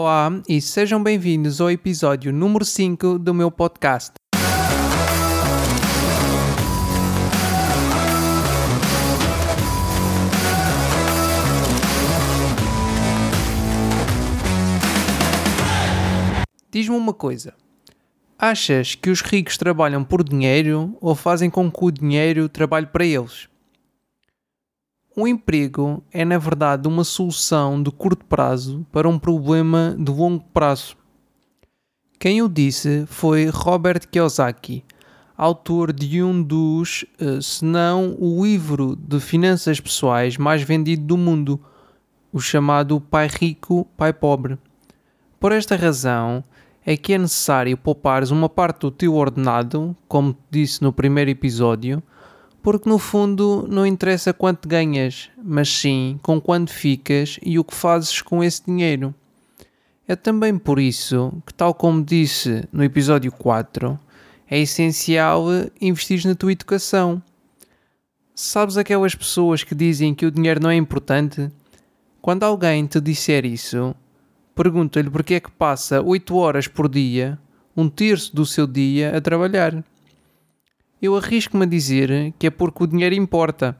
Olá e sejam bem-vindos ao episódio número 5 do meu podcast. Diz-me uma coisa. Achas que os ricos trabalham por dinheiro ou fazem com que o dinheiro trabalhe para eles? O emprego é, na verdade, uma solução de curto prazo para um problema de longo prazo. Quem o disse foi Robert Kiyosaki, autor de um dos, eh, se não o livro de finanças pessoais mais vendido do mundo, o chamado Pai Rico, Pai Pobre. Por esta razão é que é necessário poupares uma parte do teu ordenado, como disse no primeiro episódio, porque no fundo não interessa quanto ganhas, mas sim com quanto ficas e o que fazes com esse dinheiro. É também por isso que, tal como disse no episódio 4, é essencial investir na tua educação. Sabes aquelas pessoas que dizem que o dinheiro não é importante? Quando alguém te disser isso, pergunta-lhe porque é que passa 8 horas por dia, um terço do seu dia, a trabalhar. Eu arrisco-me a dizer que é porque o dinheiro importa.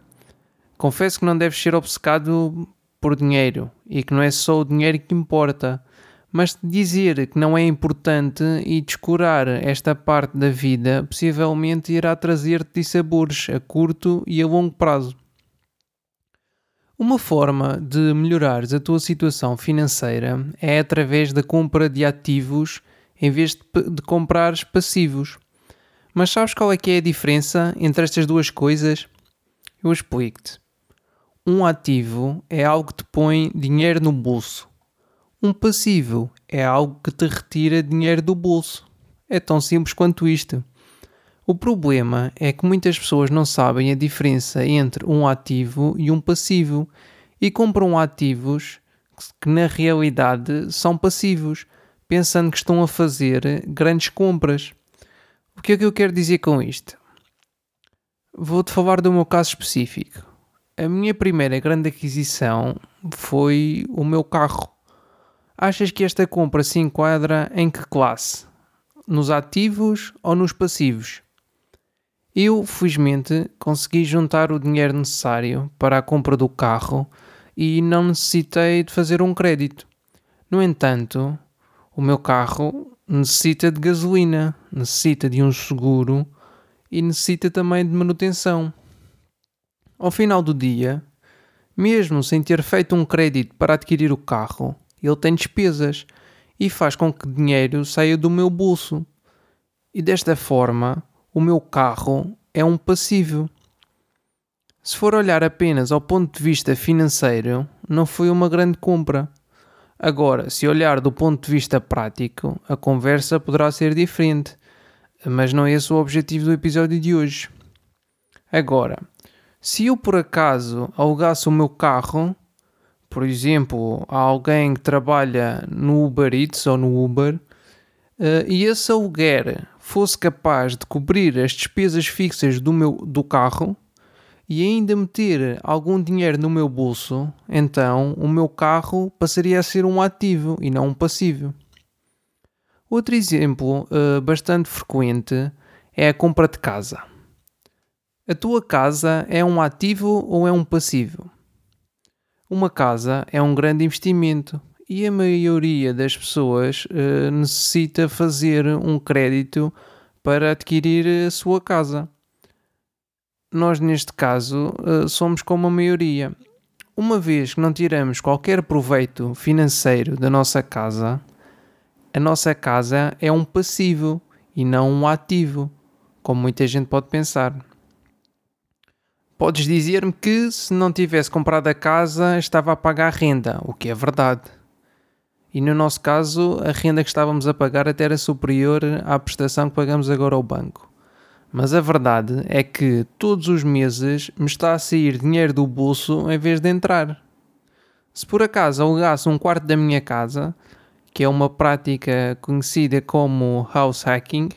Confesso que não deves ser obcecado por dinheiro e que não é só o dinheiro que importa, mas dizer que não é importante e descurar esta parte da vida possivelmente irá trazer-te dissabores a curto e a longo prazo. Uma forma de melhorares a tua situação financeira é através da compra de ativos em vez de, de comprares passivos. Mas sabes qual é que é a diferença entre estas duas coisas? Eu explico-te. Um ativo é algo que te põe dinheiro no bolso. Um passivo é algo que te retira dinheiro do bolso. É tão simples quanto isto. O problema é que muitas pessoas não sabem a diferença entre um ativo e um passivo e compram ativos que na realidade são passivos, pensando que estão a fazer grandes compras. O que é que eu quero dizer com isto? Vou-te falar do meu caso específico. A minha primeira grande aquisição foi o meu carro. Achas que esta compra se enquadra em que classe? Nos ativos ou nos passivos? Eu, felizmente, consegui juntar o dinheiro necessário para a compra do carro e não necessitei de fazer um crédito. No entanto, o meu carro necessita de gasolina, necessita de um seguro e necessita também de manutenção. Ao final do dia, mesmo sem ter feito um crédito para adquirir o carro, ele tem despesas e faz com que dinheiro saia do meu bolso. E desta forma, o meu carro é um passivo. Se for olhar apenas ao ponto de vista financeiro, não foi uma grande compra. Agora, se olhar do ponto de vista prático, a conversa poderá ser diferente, mas não é esse o objetivo do episódio de hoje. Agora, se eu por acaso alugasse o meu carro, por exemplo, a alguém que trabalha no Uber Eats ou no Uber, uh, e esse aluguer fosse capaz de cobrir as despesas fixas do, meu, do carro, e ainda meter algum dinheiro no meu bolso, então o meu carro passaria a ser um ativo e não um passivo. Outro exemplo uh, bastante frequente é a compra de casa. A tua casa é um ativo ou é um passivo? Uma casa é um grande investimento e a maioria das pessoas uh, necessita fazer um crédito para adquirir a sua casa nós neste caso eh, somos como a maioria. Uma vez que não tiramos qualquer proveito financeiro da nossa casa, a nossa casa é um passivo e não um ativo, como muita gente pode pensar. Podes dizer-me que se não tivesse comprado a casa estava a pagar renda, o que é verdade. E no nosso caso, a renda que estávamos a pagar até era superior à prestação que pagamos agora ao banco. Mas a verdade é que todos os meses me está a sair dinheiro do bolso em vez de entrar. Se por acaso alugasse um quarto da minha casa, que é uma prática conhecida como house hacking,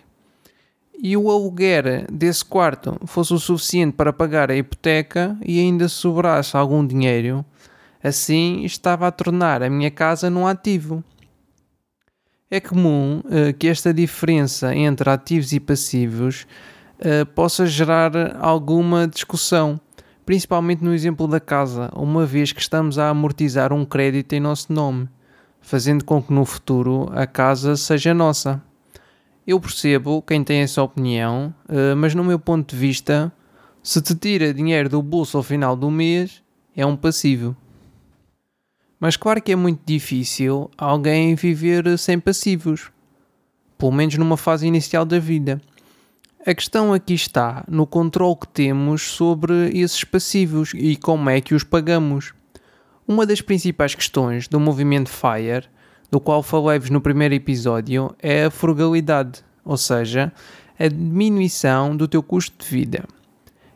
e o aluguer desse quarto fosse o suficiente para pagar a hipoteca e ainda sobrasse algum dinheiro, assim estava a tornar a minha casa num ativo. É comum uh, que esta diferença entre ativos e passivos uh, possa gerar alguma discussão, principalmente no exemplo da casa, uma vez que estamos a amortizar um crédito em nosso nome, fazendo com que no futuro a casa seja nossa. Eu percebo quem tem essa opinião, uh, mas no meu ponto de vista, se te tira dinheiro do bolso ao final do mês, é um passivo. Mas claro que é muito difícil alguém viver sem passivos, pelo menos numa fase inicial da vida. A questão aqui está no controle que temos sobre esses passivos e como é que os pagamos. Uma das principais questões do movimento FIRE, do qual falei-vos no primeiro episódio, é a frugalidade, ou seja, a diminuição do teu custo de vida.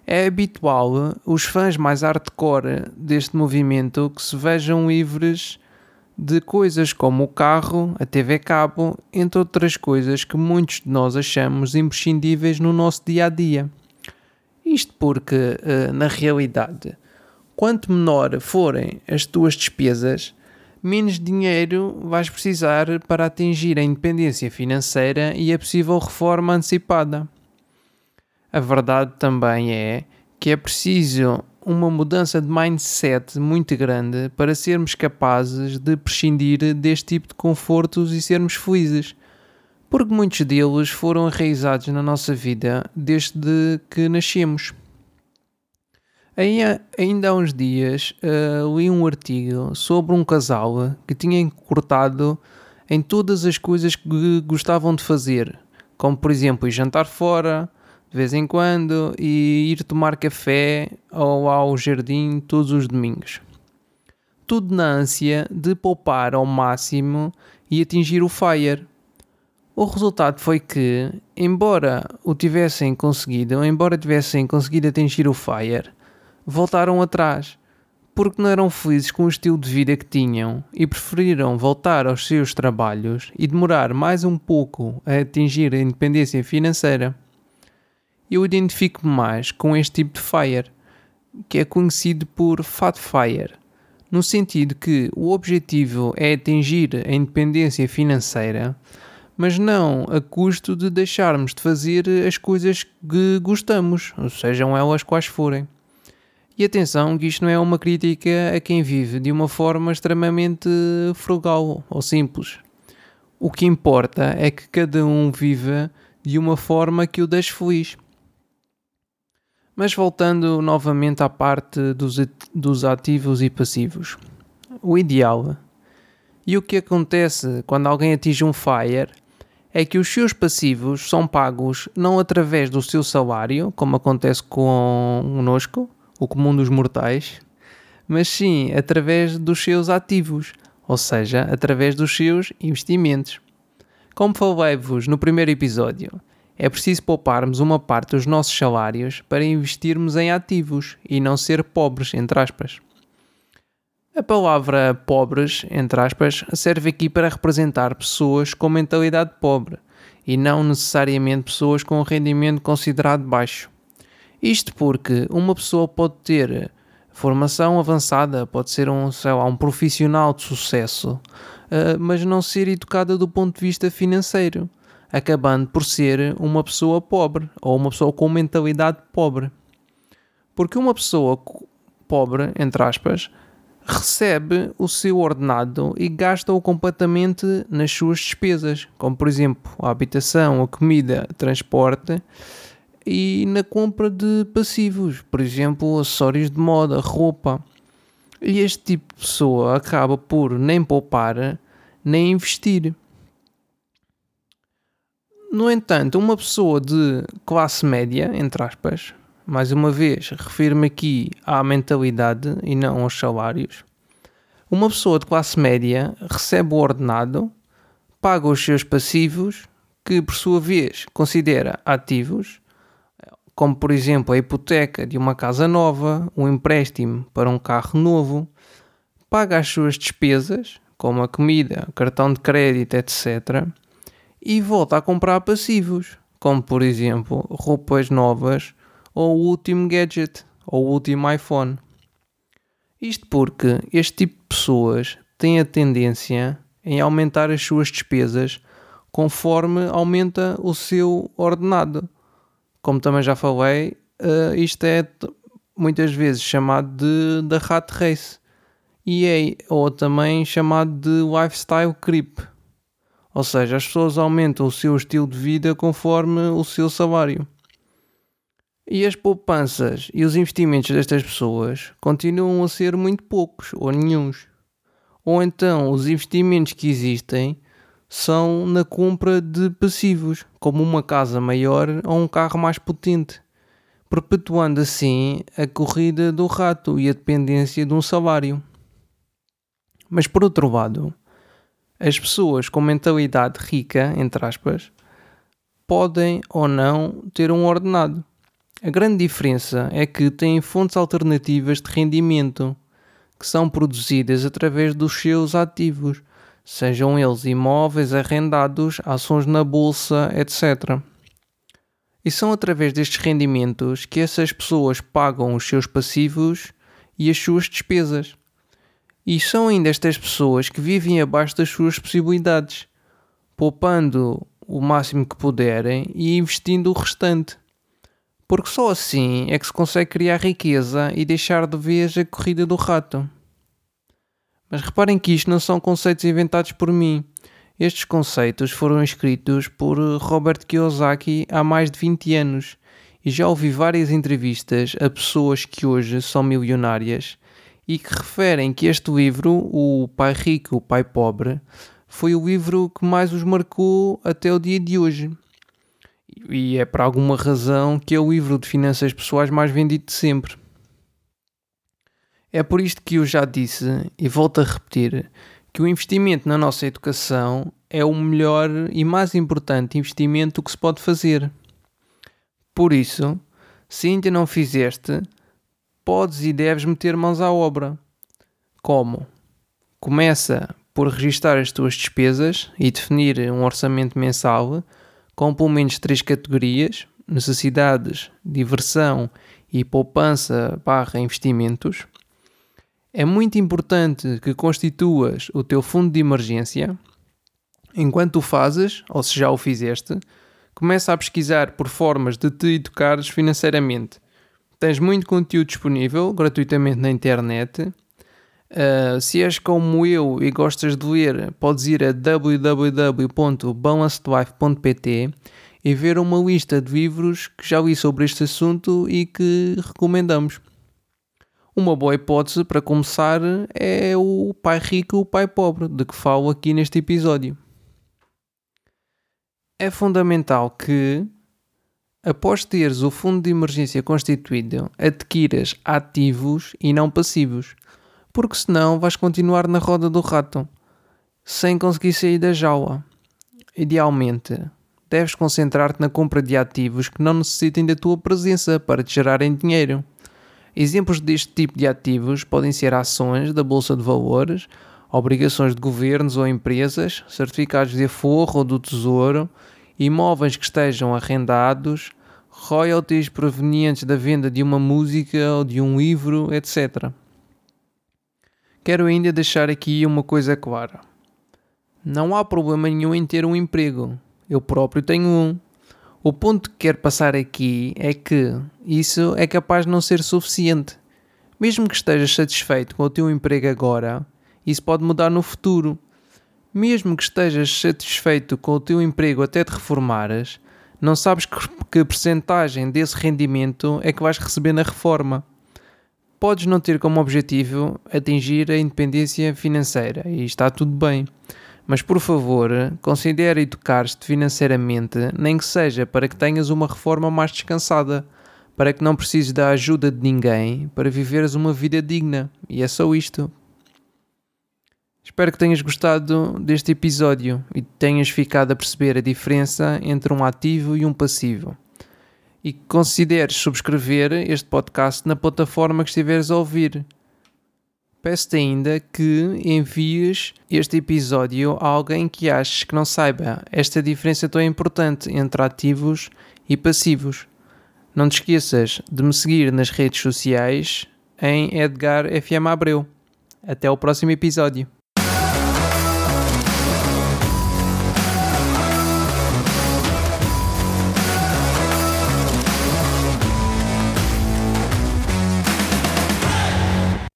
É habitual os fãs mais hardcore deste movimento que se vejam livres de coisas como o carro, a TV cabo, entre outras coisas que muitos de nós achamos imprescindíveis no nosso dia a dia. Isto porque, eh, na realidade, quanto menor forem as tuas despesas, menos dinheiro vais precisar para atingir a independência financeira e a possível reforma antecipada. A verdade também é que é preciso uma mudança de mindset muito grande para sermos capazes de prescindir deste tipo de confortos e sermos felizes. Porque muitos deles foram enraizados na nossa vida desde que nascemos. Ainda há uns dias uh, li um artigo sobre um casal que tinha cortado em todas as coisas que gostavam de fazer, como por exemplo ir jantar fora, de vez em quando e ir tomar café ou ao jardim todos os domingos. Tudo na ânsia de poupar ao máximo e atingir o FIRE. O resultado foi que, embora o tivessem conseguido, embora tivessem conseguido atingir o FIRE, voltaram atrás, porque não eram felizes com o estilo de vida que tinham e preferiram voltar aos seus trabalhos e demorar mais um pouco a atingir a independência financeira eu identifico-me mais com este tipo de fire, que é conhecido por Fat Fire, no sentido que o objetivo é atingir a independência financeira, mas não a custo de deixarmos de fazer as coisas que gostamos, sejam elas quais forem. E atenção que isto não é uma crítica a quem vive de uma forma extremamente frugal ou simples. O que importa é que cada um viva de uma forma que o deixe feliz. Mas voltando novamente à parte dos, dos ativos e passivos. O ideal e o que acontece quando alguém atinge um FIRE é que os seus passivos são pagos não através do seu salário, como acontece conosco, o comum dos mortais, mas sim através dos seus ativos, ou seja, através dos seus investimentos. Como falei-vos no primeiro episódio, é preciso pouparmos uma parte dos nossos salários para investirmos em ativos e não ser pobres, entre aspas. A palavra pobres, entre aspas, serve aqui para representar pessoas com mentalidade pobre e não necessariamente pessoas com rendimento considerado baixo. Isto porque uma pessoa pode ter formação avançada, pode ser um, sei lá, um profissional de sucesso, eh, mas não ser educada do ponto de vista financeiro acabando por ser uma pessoa pobre ou uma pessoa com mentalidade pobre. Porque uma pessoa pobre, entre aspas, recebe o seu ordenado e gasta-o completamente nas suas despesas, como por exemplo a habitação, a comida, transporte e na compra de passivos, por exemplo, acessórios de moda, roupa. E este tipo de pessoa acaba por nem poupar nem investir. No entanto, uma pessoa de classe média, entre aspas, mais uma vez, refiro-me aqui à mentalidade e não aos salários. Uma pessoa de classe média recebe o ordenado, paga os seus passivos, que por sua vez considera ativos, como por exemplo a hipoteca de uma casa nova, um empréstimo para um carro novo, paga as suas despesas, como a comida, cartão de crédito, etc e volta a comprar passivos, como por exemplo roupas novas ou o último gadget ou o último iPhone. Isto porque este tipo de pessoas tem a tendência, em aumentar as suas despesas conforme aumenta o seu ordenado. Como também já falei, uh, isto é muitas vezes chamado de da rat race e é ou também chamado de lifestyle creep. Ou seja, as pessoas aumentam o seu estilo de vida conforme o seu salário. E as poupanças e os investimentos destas pessoas continuam a ser muito poucos ou nenhums. Ou então os investimentos que existem são na compra de passivos, como uma casa maior ou um carro mais potente, perpetuando assim a corrida do rato e a dependência de um salário. Mas por outro lado, as pessoas com mentalidade rica, entre aspas, podem ou não ter um ordenado. A grande diferença é que têm fontes alternativas de rendimento que são produzidas através dos seus ativos, sejam eles imóveis, arrendados, ações na bolsa, etc. E são através destes rendimentos que essas pessoas pagam os seus passivos e as suas despesas. E são ainda estas pessoas que vivem abaixo das suas possibilidades, poupando o máximo que puderem e investindo o restante. Porque só assim é que se consegue criar riqueza e deixar de vez a corrida do rato. Mas reparem que isto não são conceitos inventados por mim. Estes conceitos foram escritos por Robert Kiyosaki há mais de 20 anos e já ouvi várias entrevistas a pessoas que hoje são milionárias e que referem que este livro, O Pai Rico, o Pai Pobre, foi o livro que mais os marcou até o dia de hoje. E é por alguma razão que é o livro de finanças pessoais mais vendido de sempre. É por isto que eu já disse e volto a repetir que o investimento na nossa educação é o melhor e mais importante investimento que se pode fazer. Por isso, se ainda não fizeste, podes e deves meter mãos à obra. Como? Começa por registar as tuas despesas e definir um orçamento mensal com pelo menos três categorias: necessidades, diversão e poupança barra investimentos. É muito importante que constituas o teu fundo de emergência. Enquanto o fazes, ou se já o fizeste, começa a pesquisar por formas de te educares financeiramente Tens muito conteúdo disponível gratuitamente na internet. Uh, se és como eu e gostas de ler, podes ir a www.balancedlife.pt e ver uma lista de livros que já li sobre este assunto e que recomendamos. Uma boa hipótese para começar é o Pai Rico e o Pai Pobre, de que falo aqui neste episódio. É fundamental que após teres o fundo de emergência constituído, adquiras ativos e não passivos, porque senão vais continuar na roda do rato, sem conseguir sair da jaula. Idealmente, deves concentrar-te na compra de ativos que não necessitem da tua presença para te gerarem dinheiro. Exemplos deste tipo de ativos podem ser ações da Bolsa de Valores, obrigações de governos ou empresas, certificados de aforro ou do Tesouro, imóveis que estejam arrendados, royalties provenientes da venda de uma música ou de um livro, etc. Quero ainda deixar aqui uma coisa clara. Não há problema nenhum em ter um emprego. Eu próprio tenho um. O ponto que quero passar aqui é que isso é capaz de não ser suficiente. Mesmo que estejas satisfeito com o teu emprego agora, isso pode mudar no futuro. Mesmo que estejas satisfeito com o teu emprego até te reformares, não sabes que, que percentagem desse rendimento é que vais receber na reforma. Podes não ter como objetivo atingir a independência financeira e está tudo bem. Mas por favor, considere educar-te financeiramente, nem que seja para que tenhas uma reforma mais descansada, para que não precises da ajuda de ninguém para viveres uma vida digna. E é só isto. Espero que tenhas gostado deste episódio e tenhas ficado a perceber a diferença entre um ativo e um passivo. E que consideres subscrever este podcast na plataforma que estiveres a ouvir. Peço-te ainda que envies este episódio a alguém que aches que não saiba esta diferença tão importante entre ativos e passivos. Não te esqueças de me seguir nas redes sociais em Edgar FM Abreu. Até o próximo episódio.